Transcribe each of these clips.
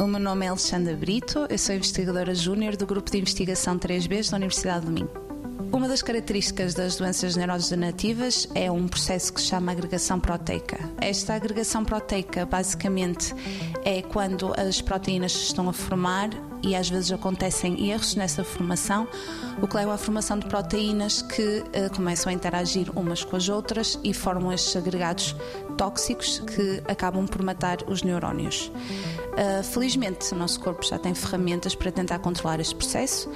O meu nome é Alexandra Brito, eu sou investigadora júnior do Grupo de Investigação 3B da Universidade do Minho. Uma das características das doenças neurodegenerativas é um processo que se chama agregação proteica. Esta agregação proteica, basicamente, é quando as proteínas estão a formar e às vezes acontecem erros nessa formação, o que leva à formação de proteínas que uh, começam a interagir umas com as outras e formam estes agregados tóxicos que acabam por matar os neurónios. Uh, felizmente, o nosso corpo já tem ferramentas para tentar controlar este processo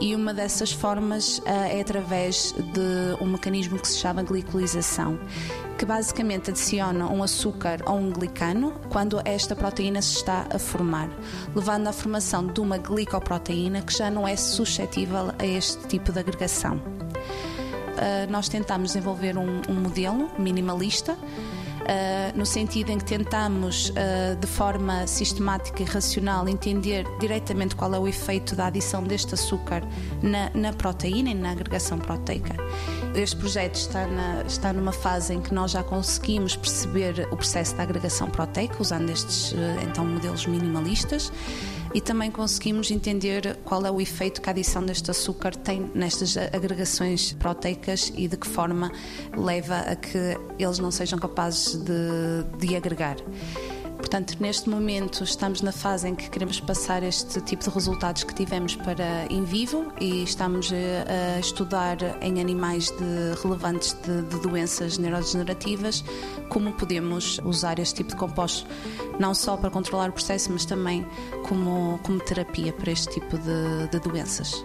e uma dessas formas uh, é através de um mecanismo que se chama glicolização, que basicamente adiciona um açúcar ou um glicano quando esta proteína se está a formar, levando à formação de uma glicoproteína que já não é suscetível a este tipo de agregação. Uh, nós tentamos desenvolver um, um modelo minimalista uh, no sentido em que tentamos, uh, de forma sistemática e racional, entender diretamente qual é o efeito da adição deste açúcar na, na proteína e na agregação proteica. Este projeto está, na, está numa fase em que nós já conseguimos perceber o processo da agregação proteica, usando estes ah, então modelos minimalistas e também conseguimos entender qual é o efeito que a adição deste açúcar tem nestas agregações proteicas e de que forma leva a que eles não sejam capazes de, de agregar. Portanto, neste momento estamos na fase em que queremos passar este tipo de resultados que tivemos para em vivo e estamos a estudar em animais de, relevantes de, de doenças neurodegenerativas como podemos usar este tipo de compostos não só para controlar o processo, mas também como, como terapia para este tipo de, de doenças.